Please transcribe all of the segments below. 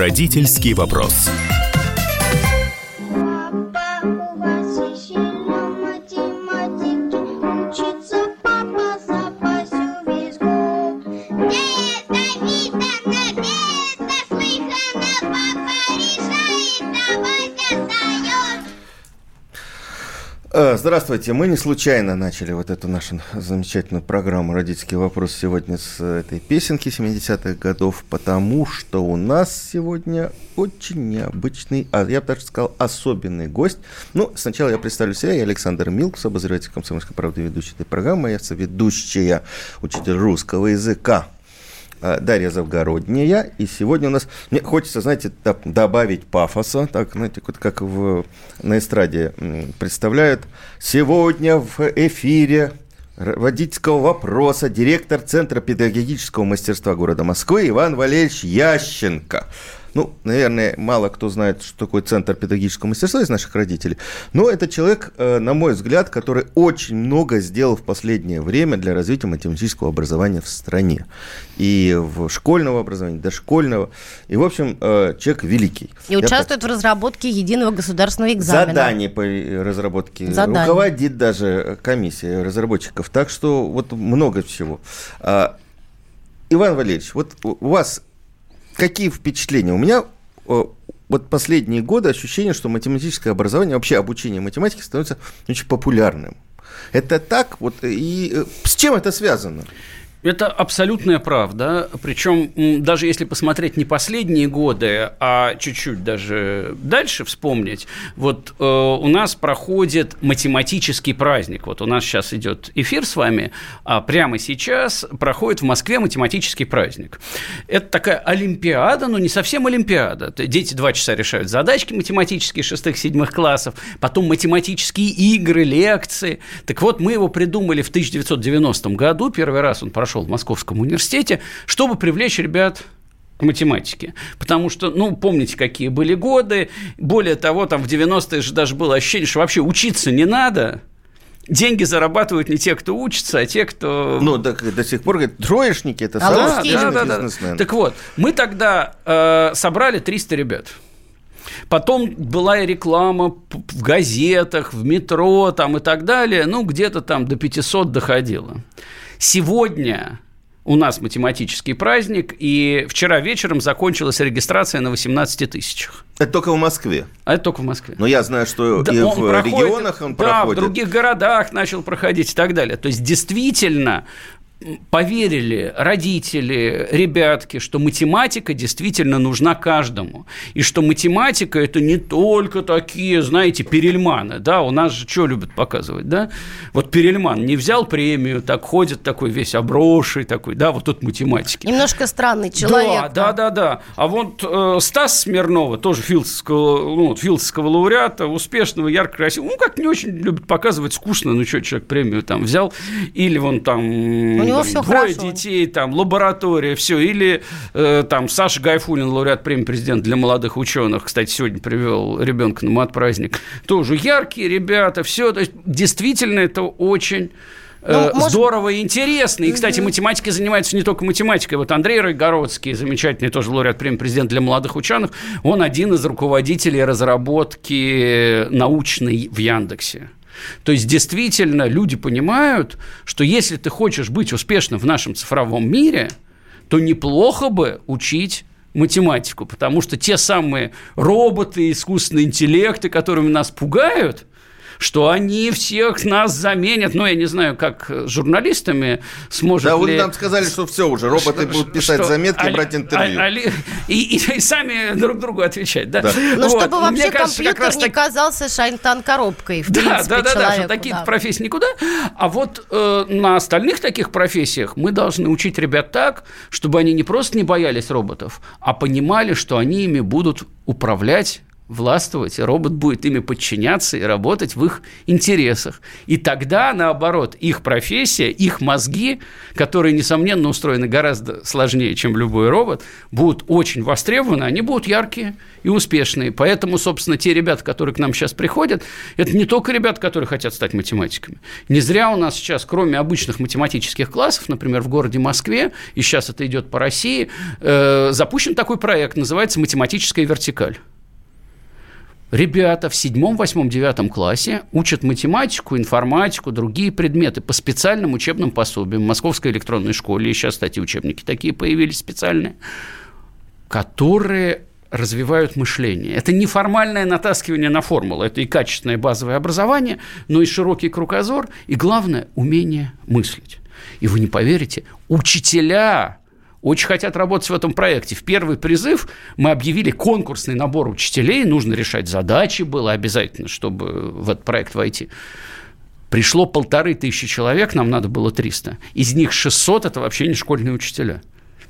Родительский вопрос. Здравствуйте. Мы не случайно начали вот эту нашу замечательную программу «Родительский вопрос» сегодня с этой песенки 70-х годов, потому что у нас сегодня очень необычный, а я бы даже сказал, особенный гость. Ну, сначала я представлю себя. Я Александр Милкус, обозреватель «Комсомольской правды», ведущий этой программы. Я соведущая, учитель русского языка Дарья Завгородняя. И сегодня у нас, мне хочется, знаете, добавить пафоса, так, знаете, вот как в, на эстраде представляют. Сегодня в эфире водительского вопроса директор Центра педагогического мастерства города Москвы Иван Валерьевич Ященко. Ну, наверное, мало кто знает, что такое Центр педагогического мастерства из наших родителей. Но это человек, э, на мой взгляд, который очень много сделал в последнее время для развития математического образования в стране. И в школьного образования, дошкольного. И, в общем, э, человек великий. И участвует так... в разработке единого государственного экзамена. Задание по разработке. Задание. Руководит даже комиссия разработчиков. Так что вот много всего. А, Иван Валерьевич, вот у вас какие впечатления? У меня э, вот последние годы ощущение, что математическое образование, вообще обучение математике становится очень популярным. Это так? Вот, и э, с чем это связано? Это абсолютная правда. Причем, даже если посмотреть не последние годы, а чуть-чуть даже дальше вспомнить, вот э, у нас проходит математический праздник. Вот у нас сейчас идет эфир с вами, а прямо сейчас проходит в Москве математический праздник. Это такая олимпиада, но не совсем олимпиада. Дети два часа решают задачки математические шестых-седьмых классов, потом математические игры, лекции. Так вот, мы его придумали в 1990 году, первый раз он прошел прошел в Московском университете, чтобы привлечь ребят к математике. Потому что, ну, помните, какие были годы. Более того, там в 90-е же даже было ощущение, что вообще учиться не надо. Деньги зарабатывают не те, кто учится, а те, кто... Ну, так, до сих пор говорят, троечники – это а да, да, да, да. Так вот, мы тогда э, собрали 300 ребят. Потом была и реклама в газетах, в метро там и так далее. Ну, где-то там до 500 доходило. Сегодня у нас математический праздник, и вчера вечером закончилась регистрация на 18 тысячах. Это только в Москве? А это только в Москве. Но я знаю, что да, и в проходит, регионах он да, проходит. в других городах начал проходить и так далее. То есть, действительно, поверили родители, ребятки, что математика действительно нужна каждому. И что математика – это не только такие, знаете, перельманы. Да, у нас же что любят показывать, да? Вот перельман не взял премию, так ходит такой весь оброший такой, да, вот тут математики. Немножко странный человек. Да, да, да, да. А вот э, Стас Смирнова, тоже филдского, ну, филдского лауреата, успешного, ярко красивого, ну, как не очень любят показывать, скучно, ну, что человек премию там взял, или вон там него все двое хорошо. детей, там, лаборатория, все. Или э, там Саша Гайфулин, лауреат премии президента для молодых ученых, кстати, сегодня привел ребенка на мат-праздник. Тоже яркие ребята, все. То есть, действительно, это очень ну, может... здорово и интересно. И, кстати, математикой занимается не только математикой. Вот Андрей Ройгородский, замечательный тоже лауреат премии президента для молодых ученых, он один из руководителей разработки научной в Яндексе. То есть действительно люди понимают, что если ты хочешь быть успешным в нашем цифровом мире, то неплохо бы учить математику, потому что те самые роботы, искусственные интеллекты, которыми нас пугают – что они всех нас заменят. Ну, я не знаю, как с журналистами сможет да, ли... Да, нам сказали, что все уже, роботы что, будут писать что, заметки, али, брать интервью. Али, и, и, и сами друг другу отвечать, да. да. Ну, вот. чтобы вообще Мне кажется, компьютер раз не так... казался шайтан-коробкой, в да, принципе, Да, да, да, что таких да. профессий никуда. А вот э, на остальных таких профессиях мы должны учить ребят так, чтобы они не просто не боялись роботов, а понимали, что они ими будут управлять властвовать, робот будет ими подчиняться и работать в их интересах. И тогда, наоборот, их профессия, их мозги, которые, несомненно, устроены гораздо сложнее, чем любой робот, будут очень востребованы, они будут яркие и успешные. Поэтому, собственно, те ребята, которые к нам сейчас приходят, это не только ребята, которые хотят стать математиками. Не зря у нас сейчас, кроме обычных математических классов, например, в городе Москве, и сейчас это идет по России, э, запущен такой проект, называется «Математическая вертикаль». Ребята в седьмом, восьмом, девятом классе учат математику, информатику, другие предметы по специальным учебным пособиям. В Московской электронной школе, и сейчас, кстати, учебники такие появились специальные, которые развивают мышление. Это не формальное натаскивание на формулу, это и качественное базовое образование, но и широкий кругозор, и главное – умение мыслить. И вы не поверите, учителя очень хотят работать в этом проекте. В первый призыв мы объявили конкурсный набор учителей, нужно решать задачи, было обязательно, чтобы в этот проект войти. Пришло полторы тысячи человек, нам надо было 300. Из них 600 – это вообще не школьные учителя.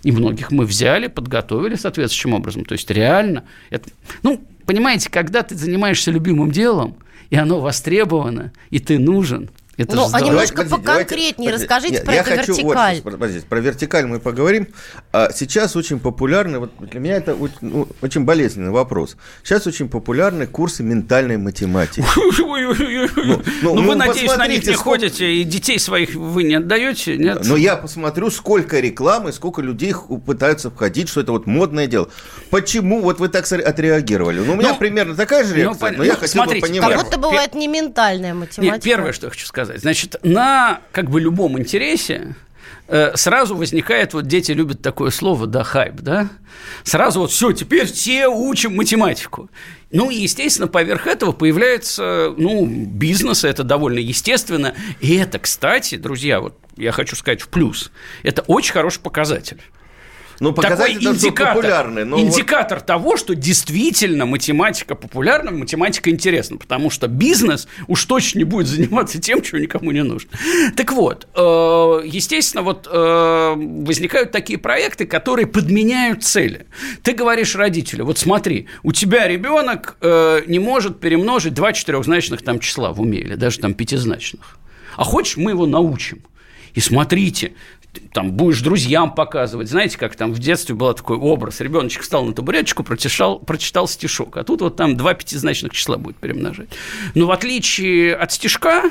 И многих мы взяли, подготовили соответствующим образом. То есть реально, это, ну, понимаете, когда ты занимаешься любимым делом, и оно востребовано, и ты нужен, это ну, а немножко давайте, поконкретнее давайте, расскажите Нет, про я эту хочу, вертикаль. Вот, подождите, про вертикаль мы поговорим. А сейчас очень популярны, вот для меня это ну, очень болезненный вопрос. Сейчас очень популярны курсы ментальной математики. Ну, ну, ну вы, надеюсь, на них не ходите, и детей своих вы не отдаете, нет? Но я посмотрю, сколько рекламы, сколько людей пытаются входить, что это вот модное дело. Почему вот вы так отреагировали? Ну, у меня примерно такая же реакция, но я хотел бы понимать. Как будто бывает не ментальная математика. Первое, что я хочу сказать сказать? Значит, на как бы любом интересе э, сразу возникает, вот дети любят такое слово, да, хайп, да? Сразу вот все, теперь все учим математику. Ну и, естественно, поверх этого появляется, ну, бизнес, это довольно естественно. И это, кстати, друзья, вот я хочу сказать в плюс, это очень хороший показатель. Ну, такой индикатор, популярный. Но индикатор вот... того, что действительно математика популярна, математика интересна, потому что бизнес уж точно не будет заниматься тем, чего никому не нужно. Так вот, э, естественно, вот э, возникают такие проекты, которые подменяют цели. Ты говоришь родителю, вот смотри, у тебя ребенок э, не может перемножить два четырехзначных там числа в уме или даже там пятизначных. А хочешь, мы его научим? И смотрите, там будешь друзьям показывать. Знаете, как там в детстве был такой образ. Ребеночек встал на табуреточку, прочитал, прочитал стишок. А тут вот там два пятизначных числа будет перемножать. Но в отличие от стишка,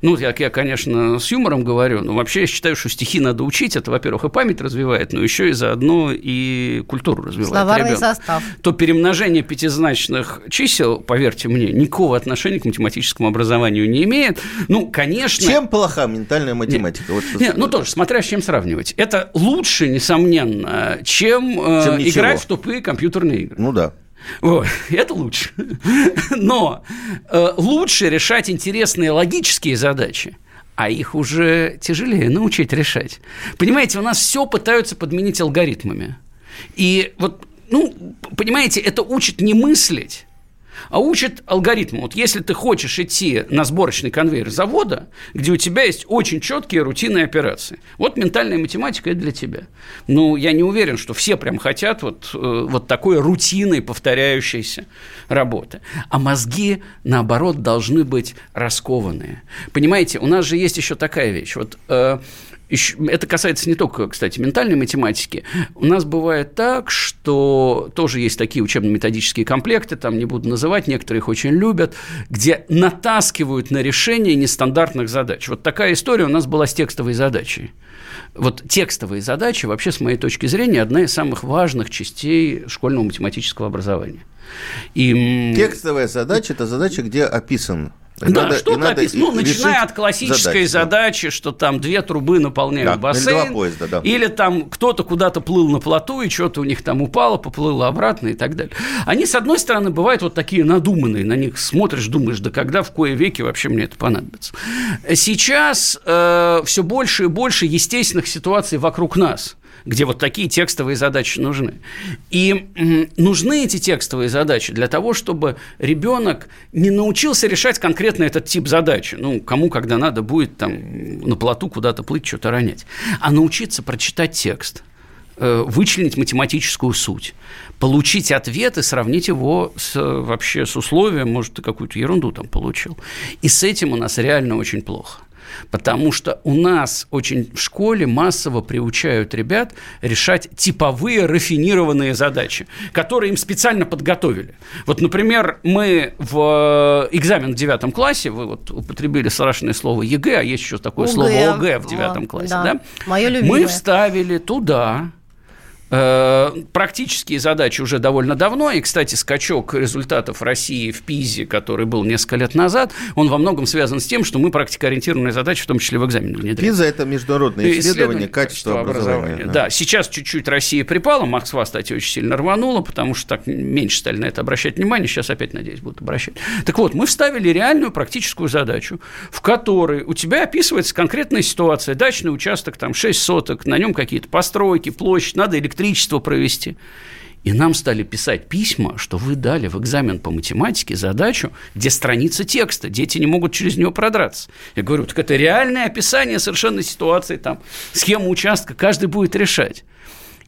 ну, я, я, конечно, с юмором говорю, но вообще я считаю, что стихи надо учить. Это, во-первых, и память развивает, но еще и заодно и культуру развивает. Словарный ребенок. состав. То перемножение пятизначных чисел, поверьте мне, никакого отношения к математическому образованию не имеет. Ну, конечно... Чем плоха ментальная математика? Нет, вот нет, ну, тоже, смотря с чем сравнивать. Это лучше, несомненно, чем, э, чем играть в тупые компьютерные игры. Ну, да. Вот, это лучше. Но э, лучше решать интересные логические задачи, а их уже тяжелее научить решать. Понимаете, у нас все пытаются подменить алгоритмами. И вот, ну, понимаете, это учит не мыслить, а учат алгоритму. Вот если ты хочешь идти на сборочный конвейер завода, где у тебя есть очень четкие рутинные операции, вот ментальная математика – это для тебя. Ну, я не уверен, что все прям хотят вот, э, вот такой рутиной повторяющейся работы. А мозги, наоборот, должны быть раскованные. Понимаете, у нас же есть еще такая вещь. Вот э, это касается не только, кстати, ментальной математики. У нас бывает так, что тоже есть такие учебно-методические комплекты, там не буду называть, некоторые их очень любят, где натаскивают на решение нестандартных задач. Вот такая история у нас была с текстовой задачей. Вот текстовые задачи, вообще, с моей точки зрения, одна из самых важных частей школьного математического образования. И... Текстовая задача – это задача, где описан да, надо, что-то описано. Ну, начиная от классической задачи, задачи да. что там две трубы наполняют да, бассейн. Или, поезда, да. или там кто-то куда-то плыл на плоту, и что-то у них там упало, поплыло обратно и так далее. Они, с одной стороны, бывают вот такие надуманные, на них смотришь, думаешь, да когда в кое веки вообще мне это понадобится. Сейчас э, все больше и больше естественных ситуаций вокруг нас – где вот такие текстовые задачи нужны. И нужны эти текстовые задачи для того, чтобы ребенок не научился решать конкретно этот тип задачи. Ну, кому когда надо будет там на плоту куда-то плыть, что-то ронять. А научиться прочитать текст – э, вычленить математическую суть, получить ответ и сравнить его с, вообще с условием, может, ты какую-то ерунду там получил. И с этим у нас реально очень плохо. Потому что у нас очень в школе массово приучают ребят решать типовые рафинированные задачи, которые им специально подготовили. Вот, например, мы в экзамен в девятом классе, вы вот употребили страшное слово ЕГЭ, а есть еще такое ОГЭ. слово ОГЭ в девятом классе, да? да? Мое любимое. Мы вставили туда Э, практические задачи уже довольно давно, и, кстати, скачок результатов России в ПИЗе, который был несколько лет назад, он во многом связан с тем, что мы практикоориентированные задачи, в том числе в экзамене внедряем. ПИЗа – это международное исследование, исследование качества образования. образования. Да. да, сейчас чуть-чуть Россия припала, Москва, кстати, очень сильно рванула, потому что так меньше стали на это обращать внимание, сейчас опять, надеюсь, будут обращать. Так вот, мы вставили реальную практическую задачу, в которой у тебя описывается конкретная ситуация, дачный участок, там 6 соток, на нем какие-то постройки, площадь, надо электричество электричество провести. И нам стали писать письма, что вы дали в экзамен по математике задачу, где страница текста, дети не могут через нее продраться. Я говорю, так это реальное описание совершенно ситуации, там, схему участка, каждый будет решать.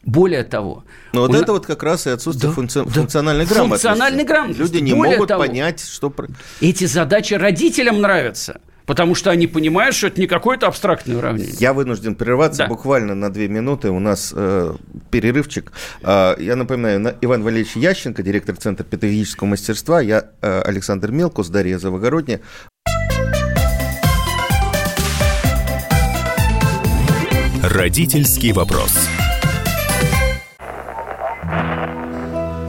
Более того... Но вот это вот как раз и отсутствие да, функци... да. функциональной грамотности. Функциональной грамотности. Люди не Более могут того, понять, что... Эти задачи родителям нравятся. Потому что они понимают, что это не какое-то абстрактное уравнение. Я вынужден прерываться да. буквально на две минуты. У нас э, перерывчик. Э, я напоминаю, Иван Валерьевич Ященко, директор Центра педагогического мастерства. Я э, Александр Мелкус, Дарья Завогородняя. Родительский вопрос.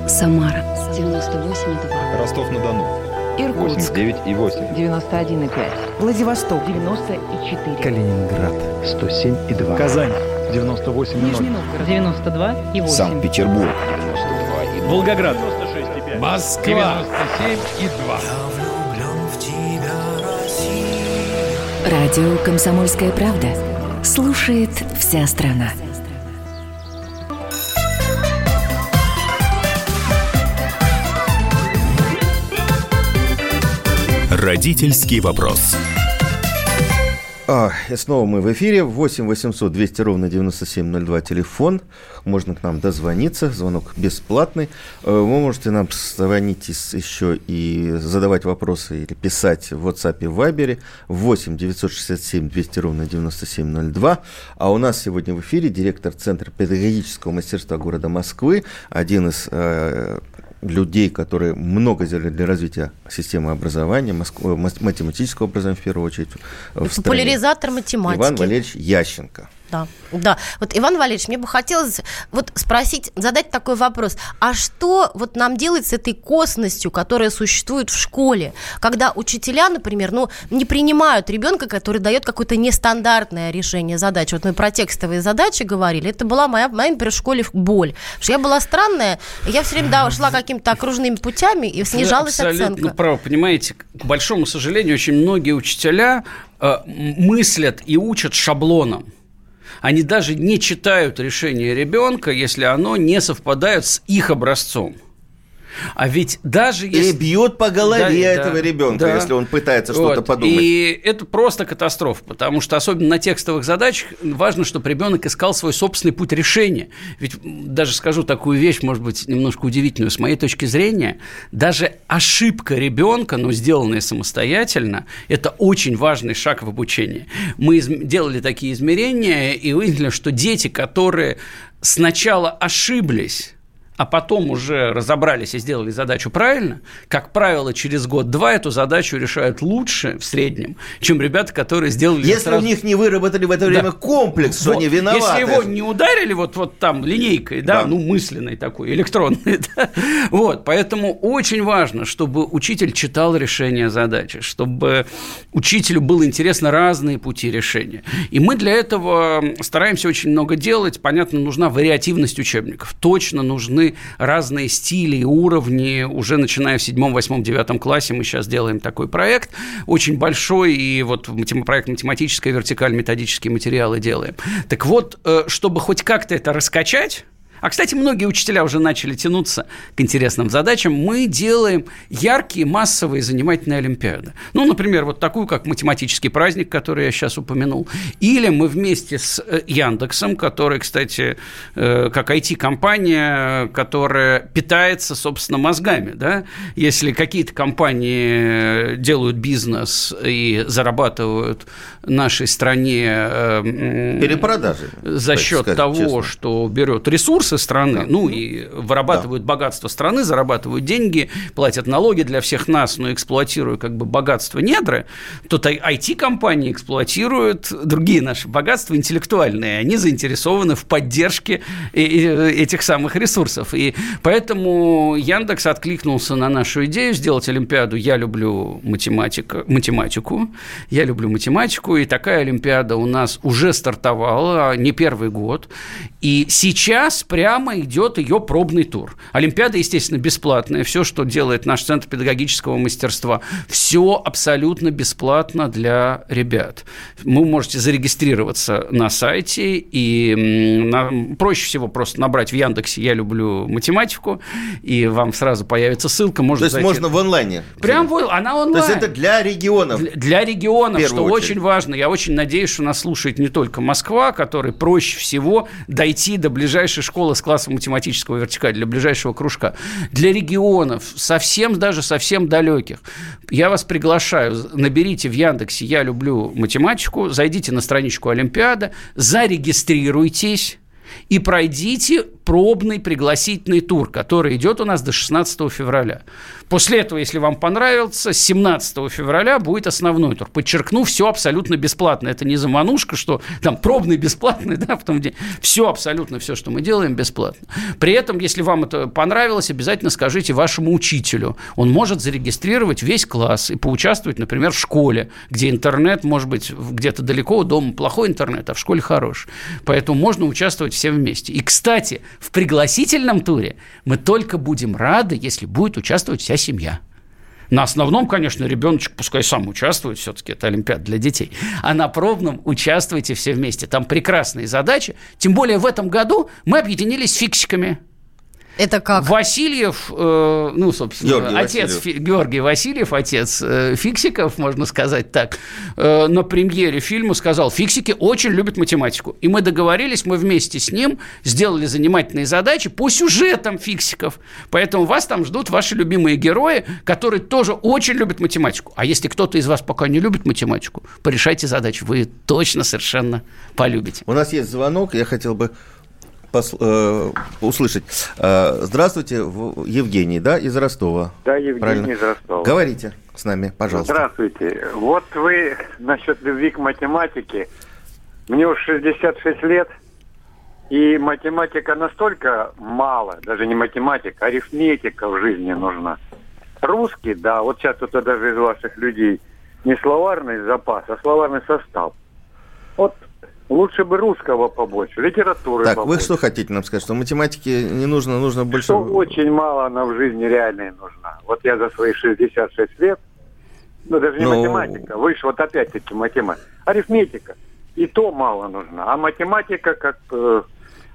Самара 98,2. Ростов-на-Дону. Иркутск. 89 и 8. 91 и 5. Владивосток. 94. Калининград. 107 и 2. Казань. 98 и 0. Нижний Новгород. 92 и 8. Санкт-Петербург. 92 и 0. Волгоград. 96 и 5. Москва. 97 и 2. Радио «Комсомольская правда». Слушает вся страна. Родительский вопрос. А, и снова мы в эфире. 8 800 200 ровно 9702 телефон. Можно к нам дозвониться. Звонок бесплатный. Э, вы можете нам звонить еще и задавать вопросы или писать в WhatsApp и Viber 8 967 200 ровно 9702. А у нас сегодня в эфире директор Центра педагогического мастерства города Москвы, один из э, людей, которые много сделали для развития системы образования, математического образования в первую очередь. В Популяризатор математики. Иван Валерьевич Ященко. Да, да. Вот, Иван Валерьевич, мне бы хотелось вот спросить, задать такой вопрос. А что вот нам делать с этой косностью, которая существует в школе, когда учителя, например, ну, не принимают ребенка, который дает какое-то нестандартное решение задач. Вот мы про текстовые задачи говорили. Это была моя, моя например, в школе боль. Потому что я была странная, я все время да, шла какими-то окружными путями, и снижалась Вы абсолютно оценка. право, понимаете, к большому сожалению, очень многие учителя э, мыслят и учат шаблоном они даже не читают решение ребенка, если оно не совпадает с их образцом. А ведь даже если... И бьет по голове да, этого да, ребенка, да. если он пытается вот. что-то подумать. И это просто катастрофа, потому что особенно на текстовых задачах важно, чтобы ребенок искал свой собственный путь решения. Ведь даже скажу такую вещь, может быть, немножко удивительную. С моей точки зрения, даже ошибка ребенка, но сделанная самостоятельно, это очень важный шаг в обучении. Мы делали такие измерения и выяснили, что дети, которые сначала ошиблись, а потом уже разобрались и сделали задачу правильно, как правило, через год-два эту задачу решают лучше в среднем, чем ребята, которые сделали... Если сразу... у них не выработали в это время да. комплекс, что вот. они виноваты. Если его не ударили вот, вот там линейкой, да, да. ну, мысленной такой, электронной, да, вот, поэтому очень важно, чтобы учитель читал решение задачи, чтобы учителю было интересно разные пути решения. И мы для этого стараемся очень много делать. Понятно, нужна вариативность учебников. Точно нужны разные стили и уровни. Уже начиная в седьмом, восьмом, девятом классе мы сейчас делаем такой проект очень большой, и вот проект «Математическая вертикаль», методические материалы делаем. Так вот, э, чтобы хоть как-то это раскачать, а, кстати, многие учителя уже начали тянуться к интересным задачам, мы делаем яркие, массовые, занимательные олимпиады. Ну, например, вот такую, как математический праздник, который я сейчас упомянул. Или мы вместе с э, Яндексом, который, кстати, э, как IT-компания, которая питается, собственно, мозгами, да, если какие-то компании делают бизнес и зарабатывают нашей стране э, Перепродажи. за счет сказать того, честно. что берет ресурсы страны, ну и вырабатывают богатство страны, зарабатывают деньги, платят налоги для всех нас, но эксплуатируя как бы богатство недра, то IT-компании эксплуатируют другие наши богатства интеллектуальные. Они заинтересованы в поддержке этих самых ресурсов. И поэтому Яндекс откликнулся на нашу идею сделать Олимпиаду «Я люблю математика, математику», «Я люблю математику», и такая Олимпиада у нас уже стартовала, не первый год. И сейчас прямо идет ее пробный тур. Олимпиада, естественно, бесплатная. Все, что делает наш Центр педагогического мастерства, все абсолютно бесплатно для ребят. Вы можете зарегистрироваться на сайте, и на- проще всего просто набрать в Яндексе «Я люблю математику», и вам сразу появится ссылка. Можно То есть зайти- можно в онлайне. Прям вот, она То онлайн. есть это для регионов. Для, для регионов, В что очередь. очень важно. Я очень надеюсь, что нас слушает не только Москва, которой проще всего дойти до ближайшей школы с классом математического вертикаля, для ближайшего кружка. Для регионов, совсем даже совсем далеких. Я вас приглашаю, наберите в Яндексе «Я люблю математику», зайдите на страничку Олимпиада, зарегистрируйтесь и пройдите пробный пригласительный тур, который идет у нас до 16 февраля. После этого, если вам понравится, с 17 февраля будет основной тур. Подчеркну, все абсолютно бесплатно. Это не заманушка, что там пробный бесплатный, да, в том день. Все абсолютно, все, что мы делаем, бесплатно. При этом, если вам это понравилось, обязательно скажите вашему учителю. Он может зарегистрировать весь класс и поучаствовать, например, в школе, где интернет, может быть, где-то далеко у дома плохой интернет, а в школе хороший. Поэтому можно участвовать все вместе. И, кстати, в пригласительном туре мы только будем рады, если будет участвовать вся семья. На основном, конечно, ребеночек пускай сам участвует, все-таки это Олимпиада для детей. А на пробном участвуйте все вместе. Там прекрасные задачи. Тем более в этом году мы объединились с фиксиками. Это как? Васильев, э, ну, собственно, Георгий отец Васильев. Фи- Георгий Васильев, отец э, фиксиков, можно сказать так, э, на премьере фильма сказал, фиксики очень любят математику. И мы договорились, мы вместе с ним сделали занимательные задачи по сюжетам фиксиков. Поэтому вас там ждут ваши любимые герои, которые тоже очень любят математику. А если кто-то из вас пока не любит математику, порешайте задачу, вы точно совершенно полюбите. У нас есть звонок, я хотел бы пос- э, услышать. Э, здравствуйте, Евгений, да, из Ростова. Да, Евгений Правильно. из Ростова. Говорите с нами, пожалуйста. Здравствуйте. Вот вы насчет любви к математике. Мне уж 66 лет, и математика настолько мало, даже не математика, арифметика в жизни нужна. Русский, да, вот сейчас кто-то даже из ваших людей не словарный запас, а словарный состав. Вот лучше бы русского побольше, литературы Так, вы побольше. что хотите нам сказать, что математики не нужно, нужно больше... Что очень мало она в жизни реальной нужна. Вот я за свои 66 лет, ну даже не Ну- математика, выше вот опять-таки математика, арифметика. И то мало нужна. А математика как... э,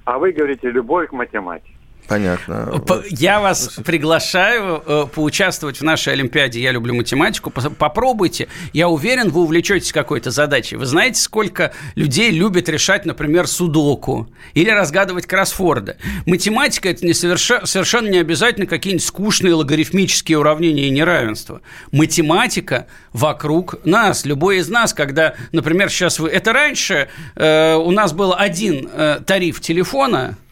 а вы говорите любовь к математике. Понятно. П- Я вас приглашаю э, поучаствовать в нашей Олимпиаде «Я люблю математику». Попробуйте. Я уверен, вы увлечетесь какой-то задачей. Вы знаете, сколько людей любят решать, например, судоку или разгадывать кроссфорды. Математика – это не соверша- совершенно не обязательно какие-нибудь скучные логарифмические уравнения и неравенства. Математика вокруг нас. Любой из нас, когда, например, сейчас вы... Это раньше э, у нас был один э, тариф телефона –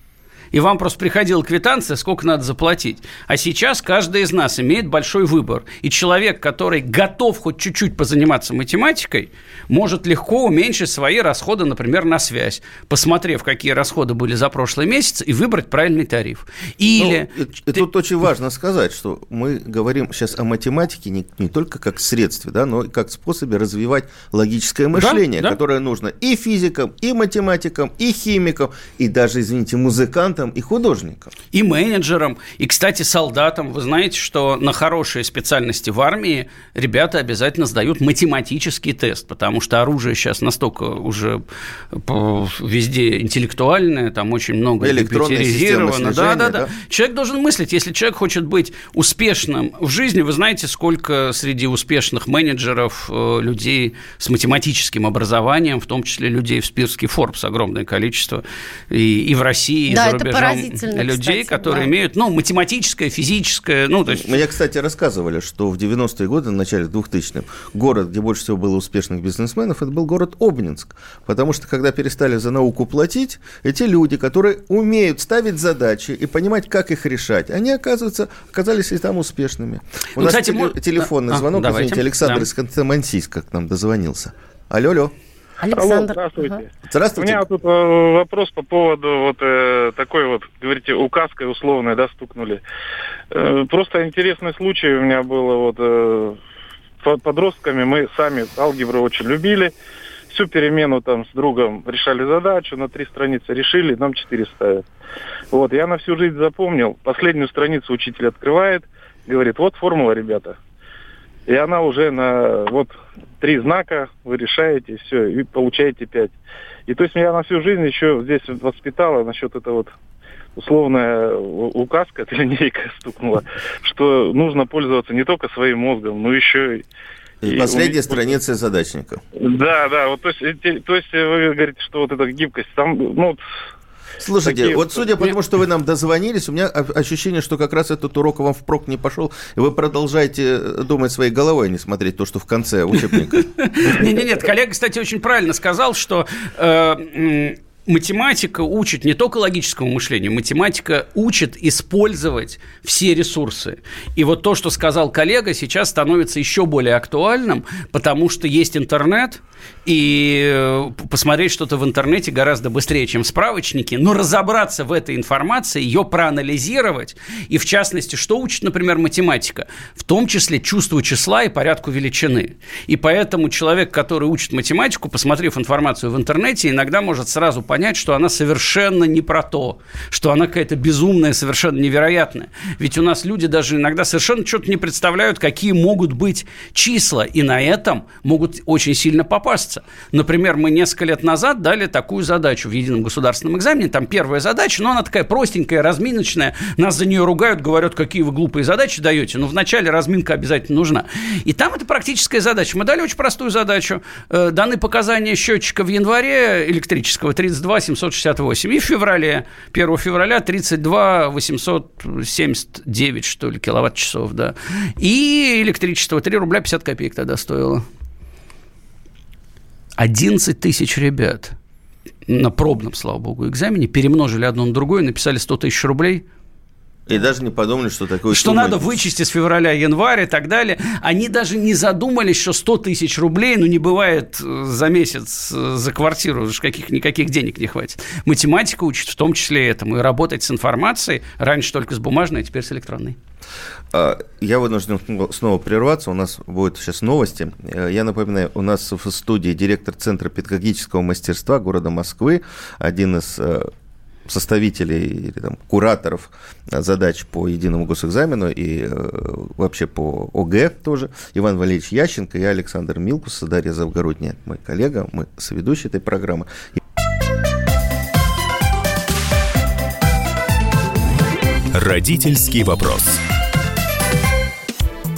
и вам просто приходила квитанция, сколько надо заплатить. А сейчас каждый из нас имеет большой выбор. И человек, который готов хоть чуть-чуть позаниматься математикой, может легко уменьшить свои расходы, например, на связь, посмотрев, какие расходы были за прошлый месяц, и выбрать правильный тариф. Или... Ну, и- и тут очень важно сказать, что мы говорим сейчас о математике не, не только как средстве, да, но и как способе развивать логическое мышление, да. которое нужно и физикам, и математикам, и химикам, и даже, извините, музыкантам музыкантам и художникам. И менеджерам, и, кстати, солдатам. Вы знаете, что на хорошие специальности в армии ребята обязательно сдают математический тест, потому что оружие сейчас настолько уже везде интеллектуальное, там очень много компьютеризировано. Да, да, да, да. Человек должен мыслить, если человек хочет быть успешным в жизни, вы знаете, сколько среди успешных менеджеров э, людей с математическим образованием, в том числе людей в списке Forbes огромное количество, и, и в России, да, и за рубежом людей, кстати, которые да. имеют, ну, математическое, физическое, ну, то есть... Мне, кстати, рассказывали, что в 90-е годы, в начале 2000-х, город, где больше всего было успешных бизнесменов, это был город Обнинск, потому что, когда перестали за науку платить, эти люди, которые умеют ставить задачи и понимать, как их решать, они, оказывается, оказались и там успешными. У Ну, нас кстати, теле- мо- телефонный А, звонок, давайте. извините, Александр Да. из Ханты-Мансийска к нам дозвонился. Алло, алло. Александр. Алло, здравствуйте. Ага. У Здравствуйте. меня тут э, вопрос по поводу вот э, такой вот, говорите, указкой условной, да, стукнули. Э, просто интересный случай у меня было вот э, под- подростками мы сами алгебру очень любили. Всю перемену там с другом решали задачу, на три страницы решили, нам четыре ставят. Вот, я на всю жизнь запомнил. Последнюю страницу учитель открывает, говорит, вот формула, ребята. И она уже на вот три знака вы решаете, все, и получаете пять. И то есть меня на всю жизнь еще здесь воспитала насчет это вот условная у- указка, это линейка стукнула, что нужно пользоваться не только своим мозгом, но еще и... Последняя уметь- страница задачника. Да, да, вот то есть, то есть э, вы говорите, что вот эта гибкость, там, ну, вот Слушайте, Такие вот судя по тому, что вы нам дозвонились, у меня ощущение, что как раз этот урок вам впрок не пошел, и вы продолжаете э, думать своей головой, а не смотреть то, что в конце учебника. Нет, нет, нет. Коллега, кстати, очень правильно сказал, что э, математика учит не только логическому мышлению, математика учит использовать все ресурсы. И вот то, что сказал коллега, сейчас становится еще более актуальным, потому что есть интернет, и э, посмотреть что-то в интернете гораздо быстрее, чем справочники, но разобраться в этой информации, ее проанализировать, и в частности, что учит, например, математика, в том числе чувству числа и порядку величины. И поэтому человек, который учит математику, посмотрев информацию в интернете, иногда может сразу понять, что она совершенно не про то, что она какая-то безумная, совершенно невероятная. Ведь у нас люди даже иногда совершенно что-то не представляют, какие могут быть числа, и на этом могут очень сильно попасться. Например, мы несколько лет назад дали такую задачу в едином государственном экзамене. Там первая задача, но она такая простенькая, разминочная. Нас за нее ругают, говорят, какие вы глупые задачи даете. Но вначале разминка обязательно нужна. И там это практическая задача. Мы дали очень простую задачу. Э, Даны показания счетчика в январе электрического 32 768 и в феврале, 1 февраля 32 879, что ли, киловатт-часов, да. И электричество 3 рубля 50 копеек тогда стоило. 11 тысяч ребят на пробном, слава богу, экзамене перемножили одно на другое, написали 100 тысяч рублей, И даже не подумали, что такое что сумма- надо вычесть с февраля, января и так далее. Они даже не задумались, что 100 тысяч рублей, ну, не бывает э, за месяц э, за квартиру, уж каких, никаких денег не хватит. Математика учит в том числе этому. И работать с информацией раньше только с бумажной, а теперь с электронной. А, Я вынужден снова прерваться. У нас будут сейчас новости. Э, Я напоминаю, у нас в студии директор Центра педагогического мастерства города Москвы, один из составителей или там, кураторов задач по единому госэкзамену и э, вообще по ОГЭ тоже, Иван Валерьевич Ященко и Александр Милкус, Дарья Завгородняя, мой коллега, мы соведущие этой программы. Родительский вопрос.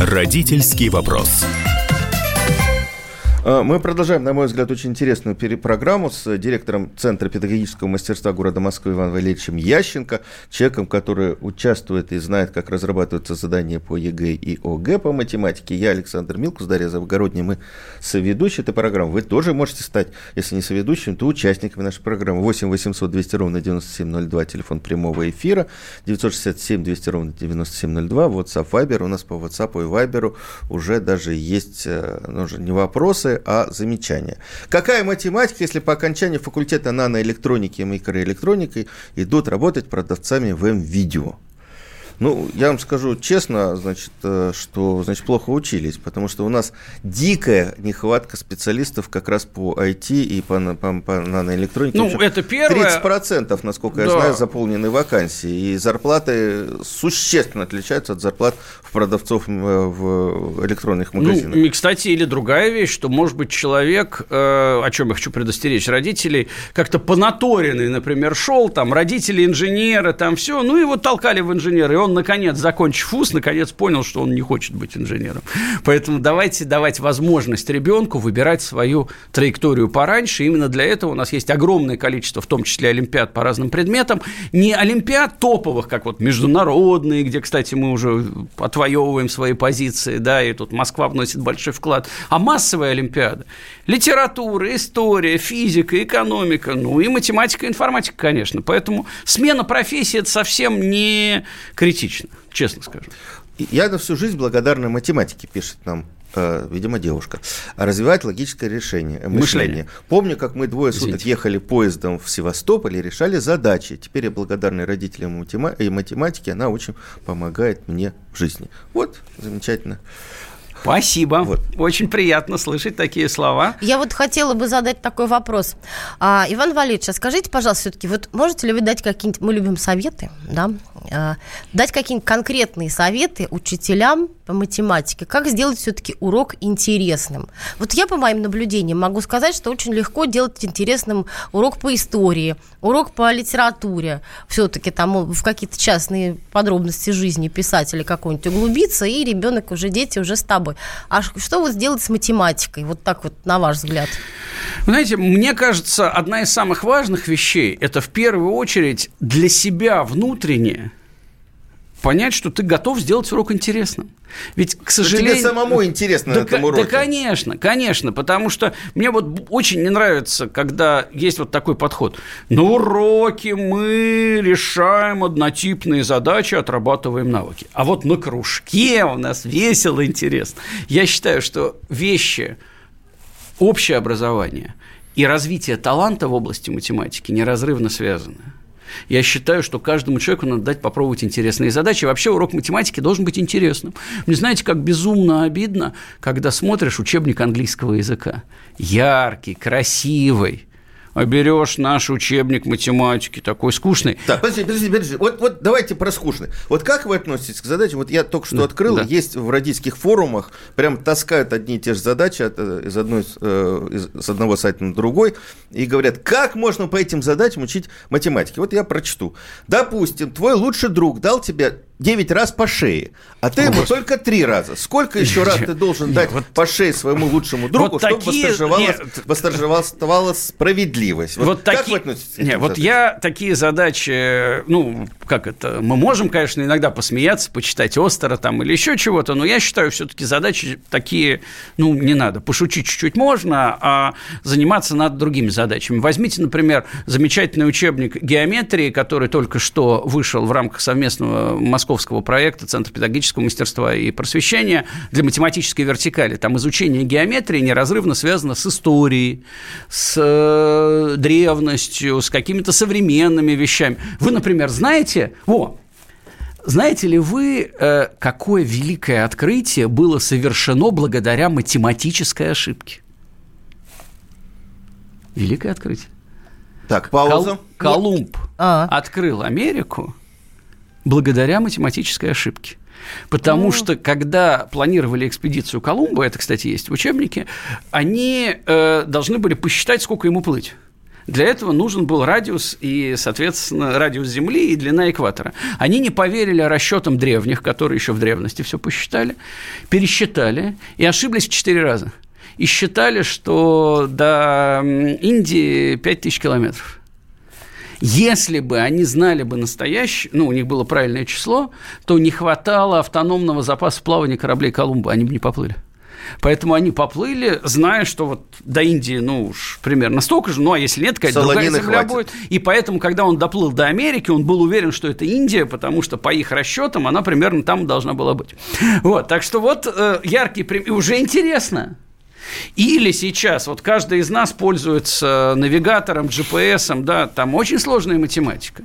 Родительский вопрос. А, Мы продолжаем, на мой взгляд, очень интересную программу с директором Центра педагогического мастерства города Москвы Иваном Валерьевичем Ященко, человеком, который участвует и знает, как разрабатываются задания по ЕГЭ и ОГЭ по математике. Я Александр Милкус, Дарья Завгородняя, мы соведущие этой программы. Вы тоже можете стать, если не соведущим, то участниками нашей программы. 8 800 200 ровно 9702, телефон прямого эфира, 967 200 ровно 9702, WhatsApp, Viber. У нас по WhatsApp и Viber уже даже есть, э, ну, уже не вопросы, а замечания. Какая математика, если по окончании факультета наноэлектроники и микроэлектроники идут работать продавцами в М-видео? Ну, я вам скажу честно, значит, э, что, значит, плохо учились, потому что у нас дикая нехватка специалистов как раз по IT и по, по, по наноэлектронике. Ну, общем, это первое. 30%, насколько я Да. знаю, заполнены вакансии. И зарплаты существенно отличаются от зарплат в продавцов э, в электронных магазинах. Ну, и, кстати, или другая вещь, что, может быть, человек, э, о чем я хочу предостеречь родителей, как-то понаторенный, например, шел, там, родители инженеры, там все, ну, его толкали в инженеры, и он, наконец, закончив вуз, наконец понял, что он не хочет быть инженером. Поэтому давайте давать возможность ребенку выбирать свою траекторию пораньше. Именно для этого у нас есть огромное количество, в том числе олимпиад по разным предметам. Не олимпиад топовых, как вот международные, где, кстати, мы уже отвоевываем свои позиции, да, и тут Москва вносит большой вклад, а массовые олимпиады. Литература, история, физика, экономика, ну и математика, информатика, конечно. Поэтому смена профессии – это совсем не критично, честно скажу. Я на всю жизнь благодарна математике, пишет нам э, видимо, девушка, развивать логическое решение, э, мышление. Мышление. Помню, как мы двое суток Извините. ехали поездом в Севастополь и решали задачи. Теперь я благодарна родителям матема- и математике, она очень помогает мне в жизни. Вот, замечательно. Спасибо. Вот. Очень приятно слышать такие слова. Я вот хотела бы задать такой вопрос. А, Иван Валерьевич, а скажите, пожалуйста, все-таки, вот можете ли вы дать какие-нибудь, мы любим советы, да, А, дать какие-нибудь конкретные советы учителям по математике, как сделать все-таки урок интересным? Вот я по моим наблюдениям могу сказать, что очень легко делать интересным урок по истории, урок по литературе, все-таки там в какие-то частные подробности жизни писателя какой-нибудь углубиться, и ребенок уже, дети уже с тобой. А что вот сделать с математикой? Вот так вот, на ваш взгляд. Знаете, мне кажется, одна из самых важных вещей – это в первую очередь для себя внутренне понять, что ты готов сделать урок интересным. Ведь, к сожалению... Тебе самому интересно да, на этом уроке. Да, конечно, конечно, потому что мне вот очень не нравится, когда есть вот такой подход. На уроке мы решаем однотипные задачи, отрабатываем навыки. А вот на кружке у нас весело, интересно. Я считаю, что вещи общее образование и развитие таланта в области математики неразрывно связаны. Я считаю, что каждому человеку надо дать попробовать интересные задачи. Вообще урок математики должен быть интересным. Мне знаете, как безумно обидно, когда смотришь учебник английского языка. Яркий, красивый. А берешь наш учебник математики, такой скучный. Так, подожди, подожди, подожди. Вот, вот давайте про скучный. Вот как вы относитесь к задаче? Вот я только что Да, открыл, да. есть в родительских форумах, прям таскают одни и те же задачи от, э, из, одной, э, из, с одного сайта на другой, и говорят, как можно по этим задачам учить математике. Вот я прочту. Допустим, твой лучший друг дал тебе 9 раз по шее, а ты ему только 3 раза. Сколько еще раз ты должен дать вот- по шее своему лучшему другу, Вот чтобы такие- справедливость? Вот, Вот как таки- вы относитесь к вот задачам? я такие задачи, ну, как это, мы можем, конечно, иногда посмеяться, почитать Остера там или еще чего-то, но я считаю, все-таки задачи такие, ну, не надо. Пошутить чуть-чуть можно, а заниматься надо другими задачами. Возьмите, например, замечательный учебник геометрии, который только что вышел в рамках совместного московского проекта Центра педагогического мастерства и просвещения для математической вертикали. Там изучение геометрии неразрывно связано с историей, с э, древностью, с какими-то современными вещами. Вы, например, знаете, во, знаете ли вы, э, какое великое открытие было совершено благодаря математической ошибке? Великое открытие. Так, пауза. Кол- Колумб А. открыл Америку благодаря математической ошибке. Потому что, когда планировали экспедицию Колумба, это, кстати, есть в учебнике, они э, должны были посчитать, сколько ему плыть. Для этого нужен был радиус и, соответственно, радиус Земли и длина экватора. Они не поверили расчетам древних, которые еще в древности все посчитали, пересчитали и ошиблись в четыре раза. и считали, что до Индии 5000 километров. Если бы они знали бы настоящее, ну, у них было правильное число, то не хватало автономного запаса плавания кораблей Колумба, они бы не поплыли. Поэтому они поплыли, зная, что вот до Индии, ну уж примерно столько же, ну а если нет, какая-то другая земля хватит. будет. И поэтому, когда он доплыл до Америки, он был уверен, что это Индия, потому что по их расчетам она примерно там должна была быть. Вот, так что вот э, яркий пример. И уже интересно. Или сейчас, вот каждый из нас пользуется навигатором, GPS, да, там очень сложная математика.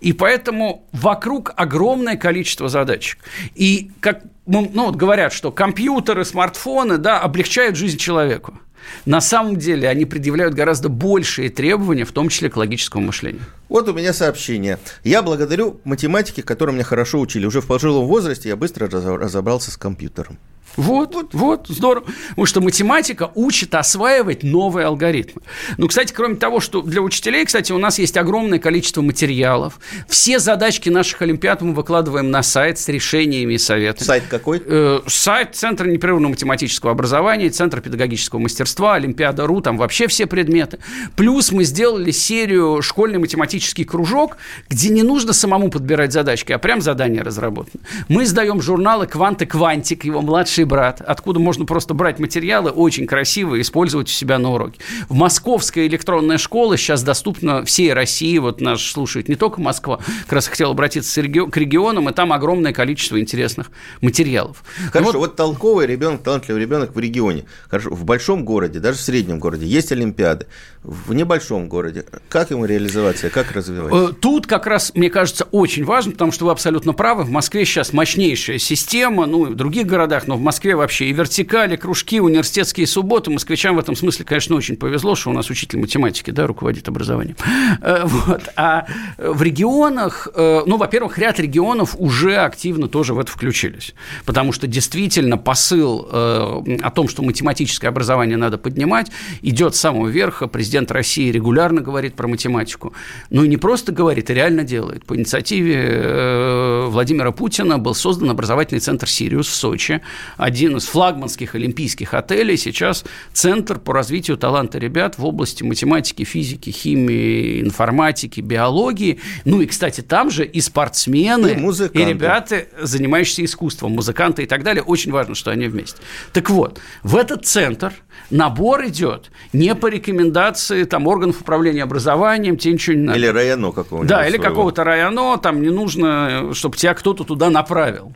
И поэтому вокруг огромное количество задачек. И как ну, ну, вот говорят, что компьютеры, смартфоны, да, облегчают жизнь человеку. На самом деле они предъявляют гораздо большие требования, в том числе к логическому мышлению. Вот у меня сообщение. Я благодарю математики, которые меня хорошо учили. Уже в пожилом возрасте я быстро разобрался с компьютером. Вот, вот, вот, здорово. Потому что математика учит осваивать новые алгоритмы. Ну, кстати, кроме того, что для учителей, кстати, у нас есть огромное количество материалов. Все задачки наших олимпиад мы выкладываем на сайт с решениями и советами. Сайт какой? Э, сайт Центра непрерывного математического образования, Центра педагогического мастерства, Олимпиада.ру, там вообще все предметы. Плюс мы сделали серию «Школьный математический кружок», где не нужно самому подбирать задачки, а прям задания разработаны. Мы издаем журналы «Квант и Квантик», его младший брат, откуда можно просто брать материалы очень красиво и использовать у себя на уроке. В Московская электронная школа сейчас доступна всей России, вот нас слушает не только Москва, как раз хотел обратиться к регионам, и там огромное количество интересных материалов. Хорошо, вот, вот толковый ребенок, талантливый ребенок в регионе, хорошо, в большом городе, даже в среднем городе есть Олимпиады, в небольшом городе, как ему реализоваться, как развивать? Э, тут как раз, мне кажется, очень важно, потому что вы абсолютно правы, в Москве сейчас мощнейшая система, ну и в других городах, но в Москве вообще и вертикали, кружки, университетские субботы. Москвичам в этом смысле, конечно, очень повезло, что у нас учитель математики, да, руководит образованием. Э, вот. А в регионах, э, ну, во-первых, ряд регионов уже активно тоже в это включились, потому что действительно посыл о том, что математическое образование надо поднимать, идет с самого верха. Президент России регулярно говорит про математику. Ну и не просто говорит, а реально делает. По инициативе э, Владимира Путина был создан образовательный центр «Сириус» в Сочи. Один из флагманских олимпийских отелей. Сейчас центр по развитию таланта ребят в области математики, физики, химии, информатики, биологии. Ну и, кстати, там же и спортсмены, и, и ребята, занимающиеся искусством, музыканты и так далее. Очень важно, что они вместе. Так вот, в этот центр набор идет не по рекомендации там, органов управления образованием, тебе ничего не надо. Или районо какого-нибудь. Да, или какого-то районо, там не нужно, чтобы тебя кто-то туда направил.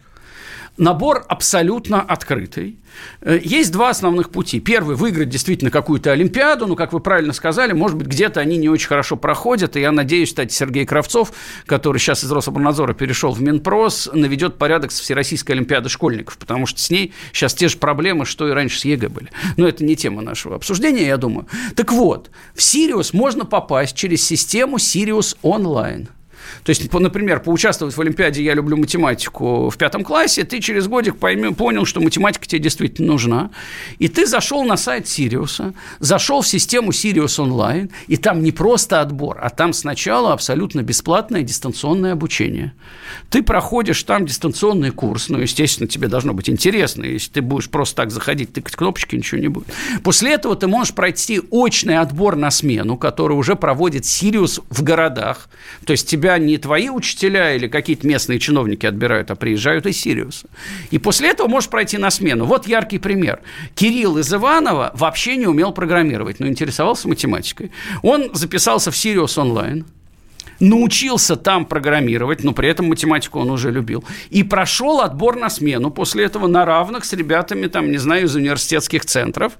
Набор абсолютно открытый. Э, есть два основных пути. Первый – выиграть действительно какую-то Олимпиаду, но, как вы правильно сказали, может быть, где-то они не очень хорошо проходят, и я надеюсь, кстати, Сергей Кравцов, который сейчас из Рособорнадзора перешел в Минпрос, наведет порядок с Всероссийской Олимпиады школьников, потому что с ней сейчас те же проблемы, что и раньше с ЕГЭ были. Но это не тема нашего обсуждения, я думаю. Так вот, в Сириус можно попасть через систему Сириус онлайн – то есть, например, поучаствовать в Олимпиаде «Я люблю математику» в пятом классе, ты через годик пойми, понял, что математика тебе действительно нужна, и ты зашел на сайт Сириуса, зашел в систему Сириус онлайн, и там не просто отбор, а там сначала абсолютно бесплатное дистанционное обучение. Ты проходишь там дистанционный курс, ну, естественно, тебе должно быть интересно, если ты будешь просто так заходить, тыкать кнопочки, ничего не будет. После этого ты можешь пройти очный отбор на смену, который уже проводит Сириус в городах, то есть тебя не твои учителя или какие-то местные чиновники отбирают, а приезжают из Сириуса. И после этого можешь пройти на смену. Вот яркий пример. Кирилл из Иванова вообще не умел программировать, но интересовался математикой. Он записался в Сириус онлайн, научился там программировать, но при этом математику он уже любил, и прошел отбор на смену после этого на равных с ребятами, там, не знаю, из университетских центров,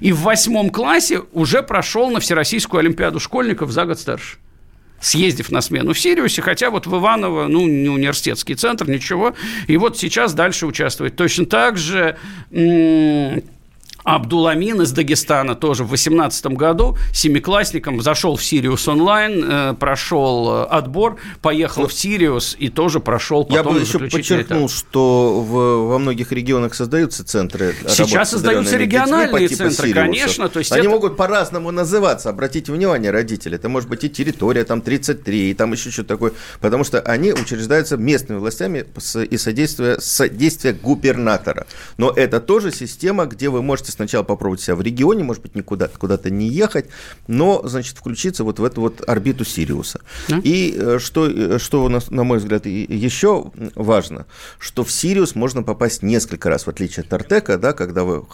и в восьмом классе уже прошел на Всероссийскую Олимпиаду школьников за год старше съездив на смену в Сириусе, хотя вот в Иваново, ну, не университетский центр, ничего, и вот сейчас дальше участвует. Точно так же Абдуламин из Дагестана тоже в 2018 году семиклассником зашел в Сириус онлайн, э, прошел э, отбор, поехал ну, в Сириус и тоже прошел потом Я бы еще подчеркнул, этап. что в, во многих регионах создаются центры Сейчас создаются региональные детьми, центры, Сириусу. конечно. То есть Они это... могут по-разному называться, обратите внимание, родители. Это может быть и территория, там 33, и там еще что-то такое. Потому что они учреждаются местными властями и содействия, содействия губернатора. Но это тоже система, где вы можете сначала попробовать себя в регионе, может быть, никуда куда-то не ехать, но, значит, включиться вот в эту вот орбиту Сириуса. Да? И э, что, э, что у нас, на мой взгляд, еще важно, что в Сириус можно попасть несколько раз, в отличие от Артека, да, когда вы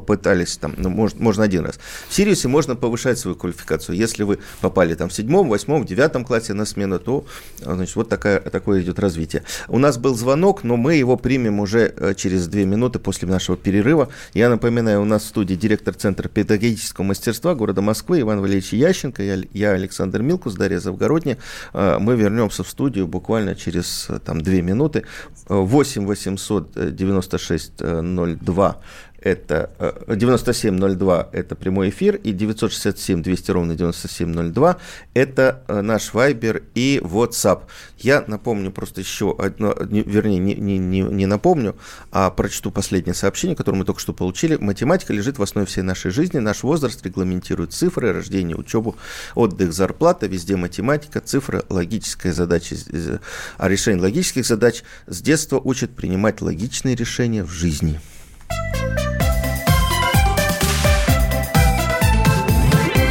пытались там, ну, можно, можно один раз. В Сириусе можно повышать свою квалификацию. Если вы попали там в седьмом, восьмом, девятом классе на смену, то, значит, вот такая, такое идет развитие. У нас был звонок, но мы его примем уже э, через две минуты после нашего перерыва. Я напоминаю, у нас в студии директор Центра педагогического мастерства города Москвы Иван Валерьевич Ященко, я, я Александр Милкус, Дарья Завгородняя. Э, мы вернемся в студию буквально через там, две минуты. 8 800 96 02 это 9702 э, это прямой эфир, и 967 200 ровно 9702 это э, наш Вайбер и WhatsApp. Я напомню просто еще одно, вернее, не, не, не, не напомню, а прочту последнее сообщение, которое мы только что получили. Математика лежит в основе всей нашей жизни. Наш возраст регламентирует цифры, рождение, учебу, отдых, зарплата. Везде математика, цифры, логическая задача. А решение логических задач с детства учат принимать логичные решения в жизни.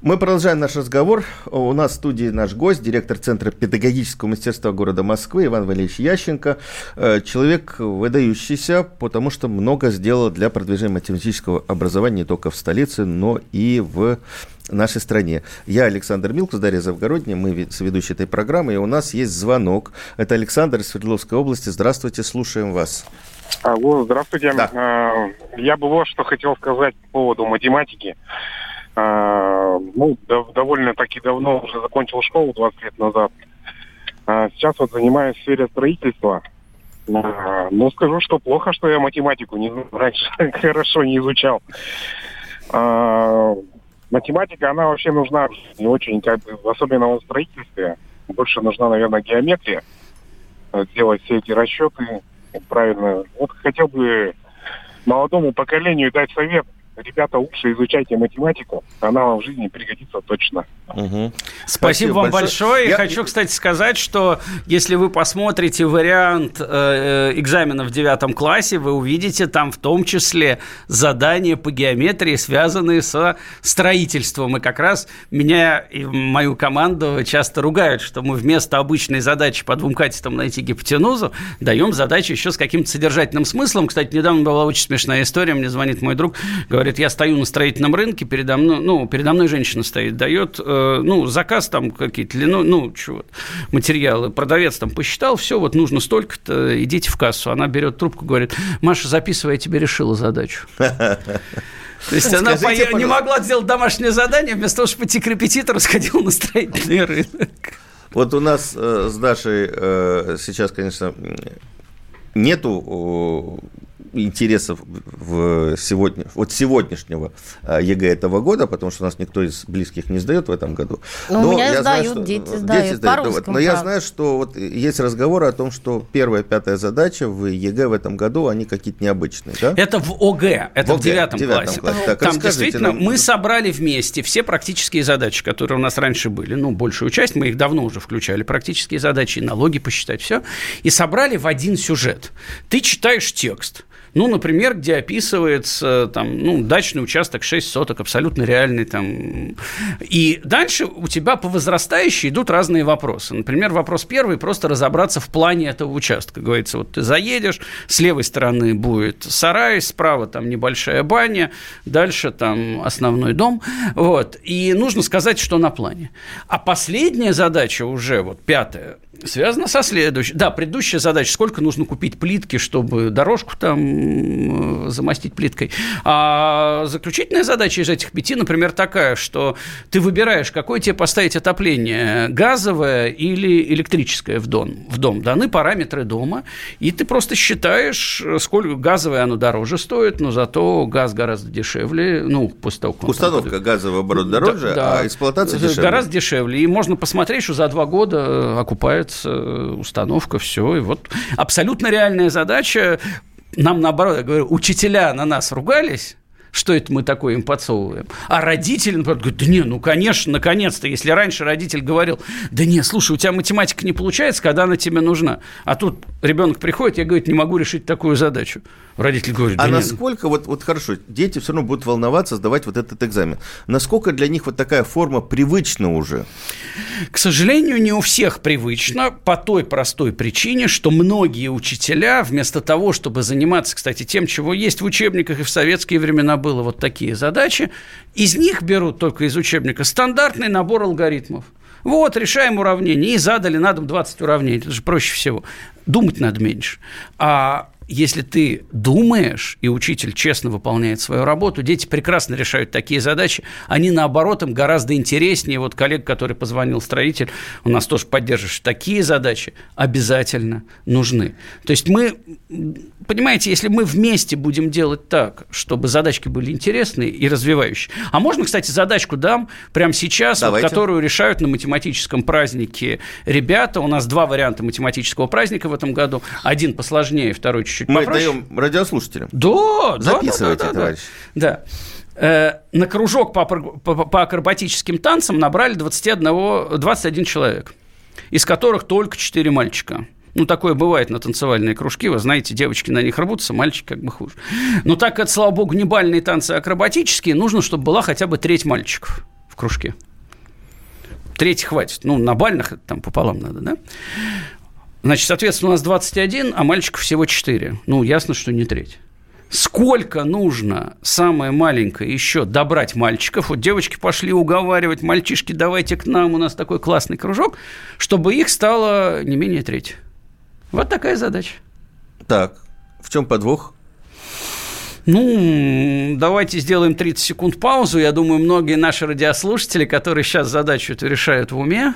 Мы продолжаем наш разговор. У нас в студии наш гость, директор Центра педагогического мастерства города Москвы Иван Валерьевич Ященко. Э, человек выдающийся, потому что много сделал для продвижения математического образования не только в столице, но и в нашей стране. Я Александр Милкус, Дарья Завгородняя, мы соведущие этой программы, и у нас есть звонок. Это Александр из Свердловской области. Здравствуйте, слушаем вас. Алло, здравствуйте. Да. Э, я бы вот что хотел сказать по поводу математики. А, ну, довольно-таки давно уже закончил школу 20 лет назад. А, сейчас вот занимаюсь в сфере строительства. А, ну, скажу, что плохо, что я математику не, раньше хорошо не изучал. Математика, она вообще нужна не очень, как бы, особенно в строительстве. Больше нужна, наверное, геометрия. Сделать все эти расчеты правильно. Вот хотел бы молодому поколению дать совет – ребята, лучше изучайте математику, она вам в жизни пригодится точно. Угу. Спасибо, Спасибо вам большое. большое. Я... хочу, кстати, сказать, что если вы посмотрите вариант э, э, экзамена в девятом классе, вы увидите там в том числе задания по геометрии, связанные со строительством. И как раз меня и мою команду часто ругают, что мы вместо обычной задачи по двум катетам найти гипотенузу даем задачу еще с каким-то содержательным смыслом. Кстати, недавно была очень смешная история. Мне звонит мой друг, говорит, Говорит, я стою на строительном рынке, передо мной, ну, передо мной женщина стоит, дает, э, ну, заказ там какие-то, ну, ну, чего, материалы. Продавец там посчитал, все, вот нужно столько-то, идите в кассу. Она берет трубку, говорит, Маша, записывай, я тебе решила задачу. То есть она Скажите, не могла сделать домашнее задание, вместо того, чтобы пойти к репетитору, сходила на строительный рынок. Вот у нас э, с Дашей э, сейчас, конечно, нету интересов в сегодня, вот сегодняшнего а, ЕГЭ этого года, потому что у нас никто из близких не сдает в этом году. Ну, но у меня я сдают, знаю, что, дети сдают, дети сдают. Вот, но я знаю, что вот есть разговоры о том, что первая, пятая задача в ЕГЭ в этом году, они какие-то необычные, да? Это в ОГЭ, это в, в девятом классе. классе. Так, Там действительно нам... мы собрали вместе все практические задачи, которые у нас раньше были, ну, большую часть, мы их давно уже включали, практические задачи, налоги посчитать, все, и собрали в один сюжет. Ты читаешь текст, Ну, например, где описывается там, ну, дачный участок 6 соток, абсолютно реальный там. И дальше у тебя по возрастающей идут разные вопросы. Например, вопрос первый – просто разобраться в плане этого участка. Говорится, вот ты заедешь, с левой стороны будет сарай, справа там небольшая баня, дальше там основной дом. Вот. И нужно сказать, что на плане. А последняя задача уже, вот пятая, Связано со следующей. Да, предыдущая задача, сколько нужно купить плитки, чтобы дорожку там э, замостить плиткой. А заключительная задача из этих пяти, например, такая, что ты выбираешь, какое тебе поставить отопление, газовое или электрическое в дом. В дом даны параметры дома, и ты просто считаешь, сколько газовое оно дороже стоит, но зато газ гораздо дешевле, ну, после того, как Установка там... газового оборота дороже, да, а эксплуатация дешевле. Гораздо дешевле. И можно посмотреть, что за два года окупает появляется установка, все. И вот абсолютно реальная задача. Нам, наоборот, я говорю, учителя на нас ругались, что это мы такое им подсовываем. А родитель, например, говорит, да не, ну, конечно, наконец-то, если раньше родитель говорил, да не, слушай, у тебя математика не получается, когда она тебе нужна. А тут ребенок приходит, я, говорю, не могу решить такую задачу. Родитель говорит, да А нет. насколько, вот, вот хорошо, дети все равно будут волноваться, сдавать вот этот экзамен. Насколько для них вот такая форма привычна уже? К сожалению, не у всех привычно, по той простой причине, что многие учителя, вместо того, чтобы заниматься, кстати, тем, чего есть в учебниках и в советские времена было вот такие задачи, из них берут только из учебника стандартный набор алгоритмов. Вот, решаем уравнение. И задали на дом 20 уравнений. Это же проще всего. Думать надо меньше. А если ты думаешь, и учитель честно выполняет свою работу, дети прекрасно решают такие задачи, они, наоборот, им гораздо интереснее. Вот коллега, который позвонил, строитель, у нас тоже поддерживаешь, такие задачи обязательно нужны. То есть мы, понимаете, если мы вместе будем делать так, чтобы задачки были интересные и развивающие. А можно, кстати, задачку дам прямо сейчас, вот, которую решают на математическом празднике ребята. У нас два варианта математического праздника в этом году. Один посложнее, второй чуть чуть Мы попроще. даем радиослушателям. Да, Записывайте, да, да, да, товарищ. Да. Э, на кружок по, по, по акробатическим танцам набрали 21, 21 человек, из которых только 4 мальчика. Ну, такое бывает на танцевальные кружки. Вы знаете, девочки на них рвутся, мальчики как бы хуже. Но так как, слава богу, не бальные танцы, а акробатические, нужно, чтобы была хотя бы треть мальчиков в кружке. Треть хватит. Ну, на бальных там пополам надо, да? Значит, соответственно, у нас 21, а мальчиков всего 4. Ну, ясно, что не треть. Сколько нужно, самое маленькое, еще добрать мальчиков? Вот девочки пошли уговаривать, мальчишки, давайте к нам, у нас такой классный кружок, чтобы их стало не менее треть. Вот такая задача. Так, в чем подвох? Ну, давайте сделаем 30 секунд паузу. Я думаю, многие наши радиослушатели, которые сейчас задачу эту решают в уме,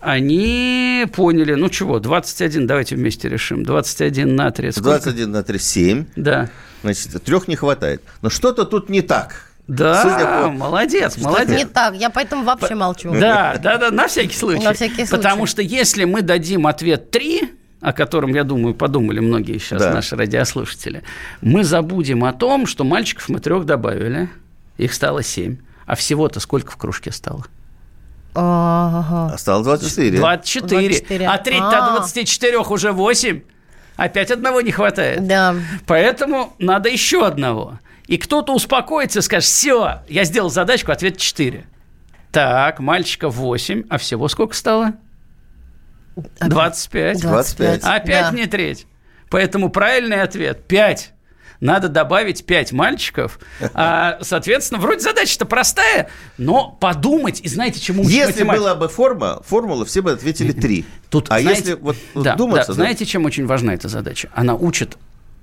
они поняли, ну чего, 21, давайте вместе решим, 21 на 3. Сколько? 21 на 3, 7. Да. Значит, трех не хватает. Но что-то тут не так. Да, по... молодец, молодец. Не так, я поэтому вообще молчу. Да, да, да, на всякий случай. На всякий случай. Потому что если мы дадим ответ 3, о котором, я думаю, подумали многие сейчас да. наши радиослушатели, мы забудем о том, что мальчиков мы трех добавили, их стало 7. А всего-то сколько в кружке стало? Ага. Осталось 24. 24. 24. А треть-то от 24 уже 8. Опять одного не хватает. Да. Поэтому надо еще одного. И кто-то успокоится и скажет, все, я сделал задачку, ответ 4. Так, мальчика 8, а всего сколько стало? 25. 25. Опять Да. не треть. Поэтому правильный ответ 5. Надо добавить 5 мальчиков. А, соответственно, вроде задача-то простая, но подумать, и знаете, чему учит Если математика? была бы форма, формула, все бы ответили 3. Тут, а знаете, если вот да, думаться... да, знаете, чем очень важна эта задача? Она учит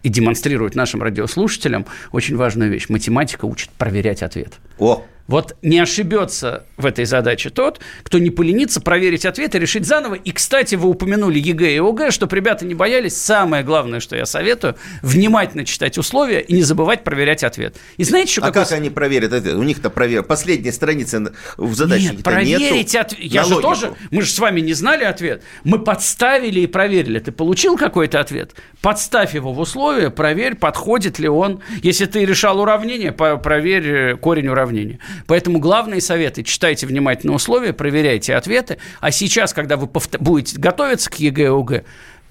и демонстрирует нашим радиослушателям очень важную вещь. Математика учит проверять ответ. О, Вот не ошибется в этой задаче тот, кто не поленится проверить ответ и решить заново. И, кстати, вы упомянули ЕГЭ и ОГЭ, чтобы ребята не боялись. Самое главное, что я советую, внимательно читать условия и не забывать проверять ответ. И знаете, что а какой как они проверят ответ? У них-то провер... последняя страница в задачнике Нет, проверить ответ. Я же логику. тоже, мы же с вами не знали ответ. Мы подставили и проверили. Ты получил какой-то ответ? Подставь его в условия, проверь, подходит ли он. Если ты решал уравнение, проверь э, корень уравнения. Поэтому главные советы. Читайте внимательно условия, проверяйте ответы. А сейчас, когда вы будете готовиться к ЕГЭ ОГЭ,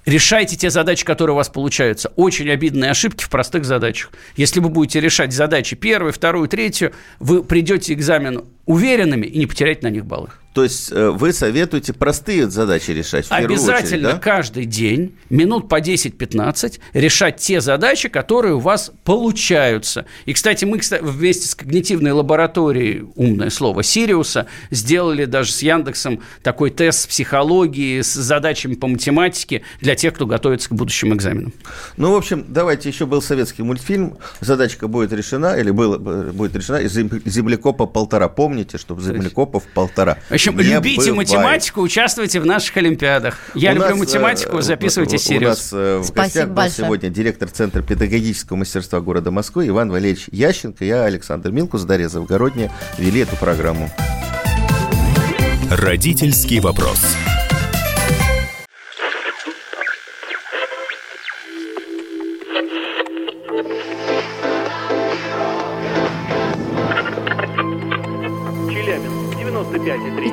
решайте те задачи, которые у вас получаются. Очень обидные ошибки в простых задачах. Если вы будете решать задачи первую, вторую, третью, вы придете к экзамену уверенными и не потеряете на них баллы. То есть э, вы советуете простые задачи решать в Обязательно очередь, да? каждый день, минут по 10-15, решать те задачи, которые у вас получаются. И, кстати, мы вместе с когнитивной лабораторией, умное слово, Сириуса, сделали даже с Яндексом такой тест с психологии, с задачами по математике для тех, кто готовится к будущим экзаменам. Ну, в общем, давайте, еще был советский мультфильм, задачка будет решена, или было, будет решена из землекопа полтора. Помните, что землекопов полтора. В общем, не любите бывает. математику, участвуйте в наших олимпиадах. Я у люблю нас, математику, записывайте. У нас э, в гостях был сегодня директор Центра педагогического мастерства города Москвы Иван Валерьевич Ященко. Я Александр Милкус, Дарья Завгородняя вели эту программу. Родительский вопрос.